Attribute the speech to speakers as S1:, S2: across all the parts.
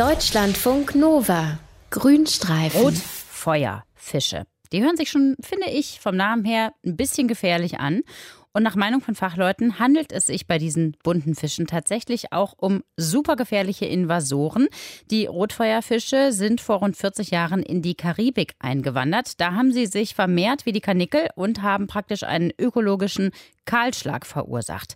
S1: Deutschlandfunk Nova. Grünstreifen.
S2: Rotfeuerfische. Die hören sich schon, finde ich, vom Namen her ein bisschen gefährlich an. Und nach Meinung von Fachleuten handelt es sich bei diesen bunten Fischen tatsächlich auch um supergefährliche Invasoren. Die Rotfeuerfische sind vor rund 40 Jahren in die Karibik eingewandert. Da haben sie sich vermehrt wie die Karnickel und haben praktisch einen ökologischen Kahlschlag verursacht.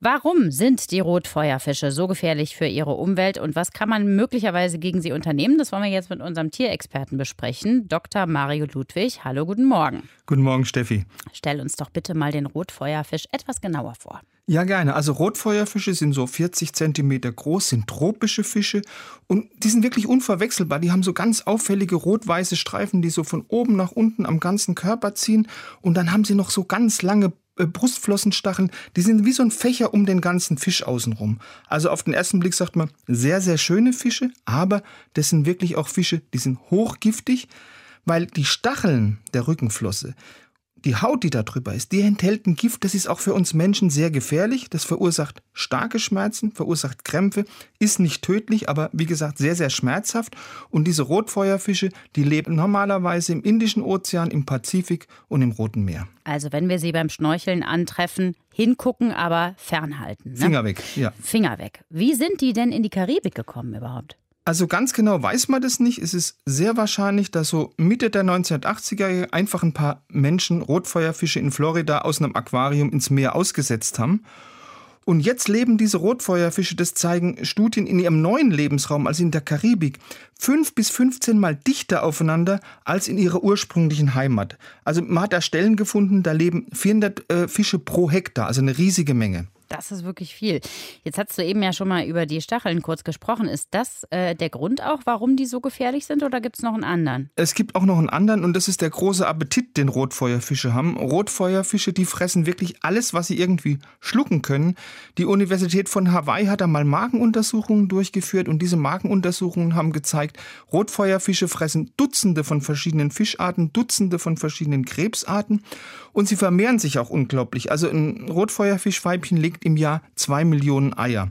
S2: Warum sind die Rotfeuerfische so gefährlich für ihre Umwelt und was kann man möglicherweise gegen sie unternehmen? Das wollen wir jetzt mit unserem Tierexperten besprechen, Dr. Mario Ludwig. Hallo, guten Morgen.
S3: Guten Morgen, Steffi.
S2: Stell uns doch bitte mal den Rotfeuerfisch etwas genauer vor.
S3: Ja, gerne. Also Rotfeuerfische sind so 40 Zentimeter groß, sind tropische Fische und die sind wirklich unverwechselbar. Die haben so ganz auffällige rot-weiße Streifen, die so von oben nach unten am ganzen Körper ziehen und dann haben sie noch so ganz lange Brustflossenstacheln, die sind wie so ein Fächer um den ganzen Fisch außenrum. Also auf den ersten Blick sagt man, sehr, sehr schöne Fische, aber das sind wirklich auch Fische, die sind hochgiftig, weil die Stacheln der Rückenflosse die Haut, die da drüber ist, die enthält ein Gift, das ist auch für uns Menschen sehr gefährlich. Das verursacht starke Schmerzen, verursacht Krämpfe, ist nicht tödlich, aber wie gesagt sehr, sehr schmerzhaft. Und diese Rotfeuerfische, die leben normalerweise im Indischen Ozean, im Pazifik und im Roten Meer.
S2: Also wenn wir sie beim Schnorcheln antreffen, hingucken, aber fernhalten. Ne?
S3: Finger weg, ja.
S2: Finger weg. Wie sind die denn in die Karibik gekommen überhaupt?
S3: Also ganz genau weiß man das nicht. Es ist sehr wahrscheinlich, dass so Mitte der 1980er einfach ein paar Menschen Rotfeuerfische in Florida aus einem Aquarium ins Meer ausgesetzt haben. Und jetzt leben diese Rotfeuerfische, das zeigen Studien in ihrem neuen Lebensraum, also in der Karibik, fünf bis 15 Mal dichter aufeinander als in ihrer ursprünglichen Heimat. Also man hat da Stellen gefunden, da leben 400 äh, Fische pro Hektar, also eine riesige Menge.
S2: Das ist wirklich viel. Jetzt hast du eben ja schon mal über die Stacheln kurz gesprochen. Ist das äh, der Grund auch, warum die so gefährlich sind oder gibt es noch einen anderen?
S3: Es gibt auch noch einen anderen und das ist der große Appetit, den Rotfeuerfische haben. Rotfeuerfische, die fressen wirklich alles, was sie irgendwie schlucken können. Die Universität von Hawaii hat da mal Magenuntersuchungen durchgeführt und diese Magenuntersuchungen haben gezeigt, Rotfeuerfische fressen Dutzende von verschiedenen Fischarten, Dutzende von verschiedenen Krebsarten und sie vermehren sich auch unglaublich. Also ein Rotfeuerfischweibchen legt im Jahr zwei Millionen Eier.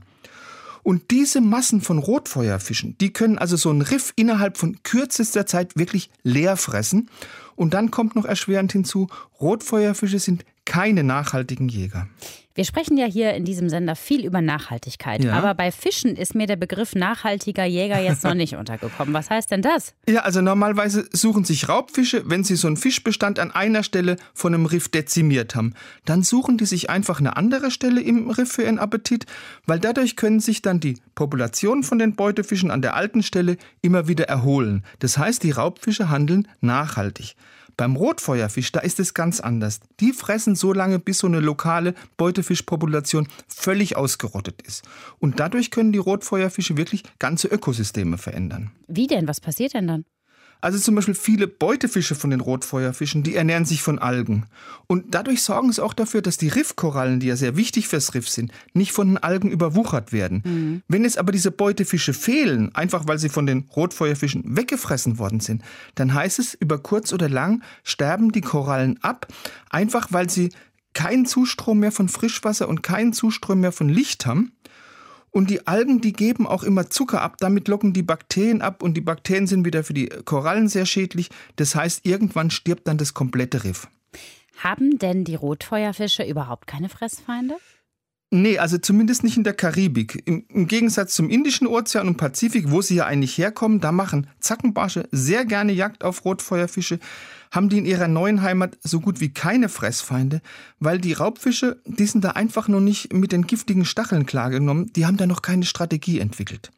S3: Und diese Massen von Rotfeuerfischen, die können also so ein Riff innerhalb von kürzester Zeit wirklich leer fressen. Und dann kommt noch erschwerend hinzu, Rotfeuerfische sind keine nachhaltigen Jäger.
S2: Wir sprechen ja hier in diesem Sender viel über Nachhaltigkeit. Ja. Aber bei Fischen ist mir der Begriff nachhaltiger Jäger jetzt noch nicht untergekommen. Was heißt denn das?
S3: Ja, also normalerweise suchen sich Raubfische, wenn sie so einen Fischbestand an einer Stelle von einem Riff dezimiert haben, dann suchen die sich einfach eine andere Stelle im Riff für ihren Appetit, weil dadurch können sich dann die Populationen von den Beutefischen an der alten Stelle immer wieder erholen. Das heißt, die Raubfische handeln nachhaltig. Beim Rotfeuerfisch, da ist es ganz anders. Die fressen so lange, bis so eine lokale Beutefischpopulation völlig ausgerottet ist. Und dadurch können die Rotfeuerfische wirklich ganze Ökosysteme verändern.
S2: Wie denn? Was passiert denn dann?
S3: Also zum Beispiel viele Beutefische von den Rotfeuerfischen, die ernähren sich von Algen. Und dadurch sorgen sie auch dafür, dass die Riffkorallen, die ja sehr wichtig fürs Riff sind, nicht von den Algen überwuchert werden. Mhm. Wenn jetzt aber diese Beutefische fehlen, einfach weil sie von den Rotfeuerfischen weggefressen worden sind, dann heißt es, über kurz oder lang sterben die Korallen ab, einfach weil sie keinen Zustrom mehr von Frischwasser und keinen Zustrom mehr von Licht haben. Und die Algen, die geben auch immer Zucker ab, damit locken die Bakterien ab und die Bakterien sind wieder für die Korallen sehr schädlich. Das heißt, irgendwann stirbt dann das komplette Riff.
S2: Haben denn die Rotfeuerfische überhaupt keine Fressfeinde?
S3: Nee, also zumindest nicht in der Karibik. Im, Im, Gegensatz zum Indischen Ozean und Pazifik, wo sie ja eigentlich herkommen, da machen Zackenbarsche sehr gerne Jagd auf Rotfeuerfische, haben die in ihrer neuen Heimat so gut wie keine Fressfeinde, weil die Raubfische, die sind da einfach noch nicht mit den giftigen Stacheln klargenommen, die haben da noch keine Strategie entwickelt.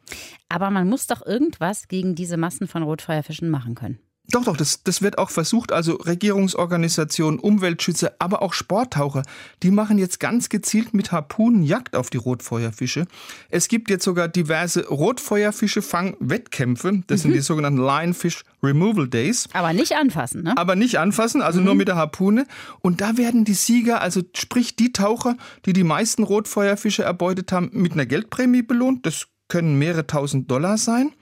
S2: Aber man muss doch irgendwas gegen diese Massen von Rotfeuerfischen machen können.
S3: Doch, doch, das, das wird auch versucht. Also Regierungsorganisationen, Umweltschützer, aber auch Sporttaucher, die machen jetzt ganz gezielt mit Harpunen Jagd auf die Rotfeuerfische. Es gibt jetzt sogar diverse Rotfeuerfische-Fang-Wettkämpfe. Das mhm. sind die sogenannten Lionfish Removal Days.
S2: Aber nicht anfassen, ne?
S3: Aber nicht anfassen, also mhm. nur mit der Harpune. Und da werden die Sieger, also sprich die Taucher, die die meisten Rotfeuerfische erbeutet haben, mit einer Geldprämie belohnt. Das können mehrere tausend Dollar sein.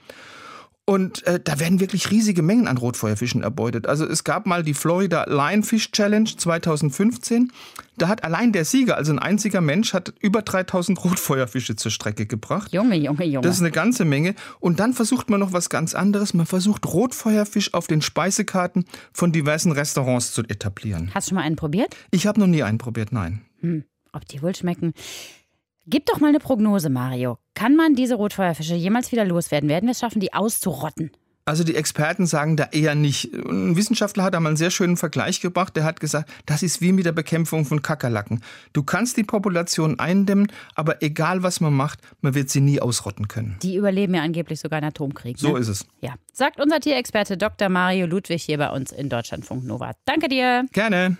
S3: Und äh, da werden wirklich riesige Mengen an Rotfeuerfischen erbeutet. Also es gab mal die Florida Lionfish Challenge 2015. Da hat allein der Sieger, also ein einziger Mensch, hat über 3000 Rotfeuerfische zur Strecke gebracht.
S2: Junge, Junge, Junge.
S3: Das ist eine ganze Menge. Und dann versucht man noch was ganz anderes. Man versucht Rotfeuerfisch auf den Speisekarten von diversen Restaurants zu etablieren.
S2: Hast du schon mal einen probiert?
S3: Ich habe noch nie einen probiert, nein.
S2: Hm, ob die wohl schmecken. Gib doch mal eine Prognose, Mario. Kann man diese Rotfeuerfische jemals wieder loswerden? Werden wir es schaffen, die auszurotten?
S3: Also die Experten sagen da eher nicht. Ein Wissenschaftler hat einmal einen sehr schönen Vergleich gebracht. Der hat gesagt, das ist wie mit der Bekämpfung von Kakerlaken. Du kannst die Population eindämmen, aber egal was man macht, man wird sie nie ausrotten können.
S2: Die überleben ja angeblich sogar einen Atomkrieg.
S3: So
S2: ne?
S3: ist es.
S2: Ja, sagt unser Tierexperte Dr. Mario Ludwig hier bei uns in Deutschlandfunk Nova. Danke dir.
S3: Gerne.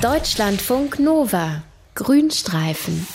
S1: Deutschlandfunk Nova. Grünstreifen.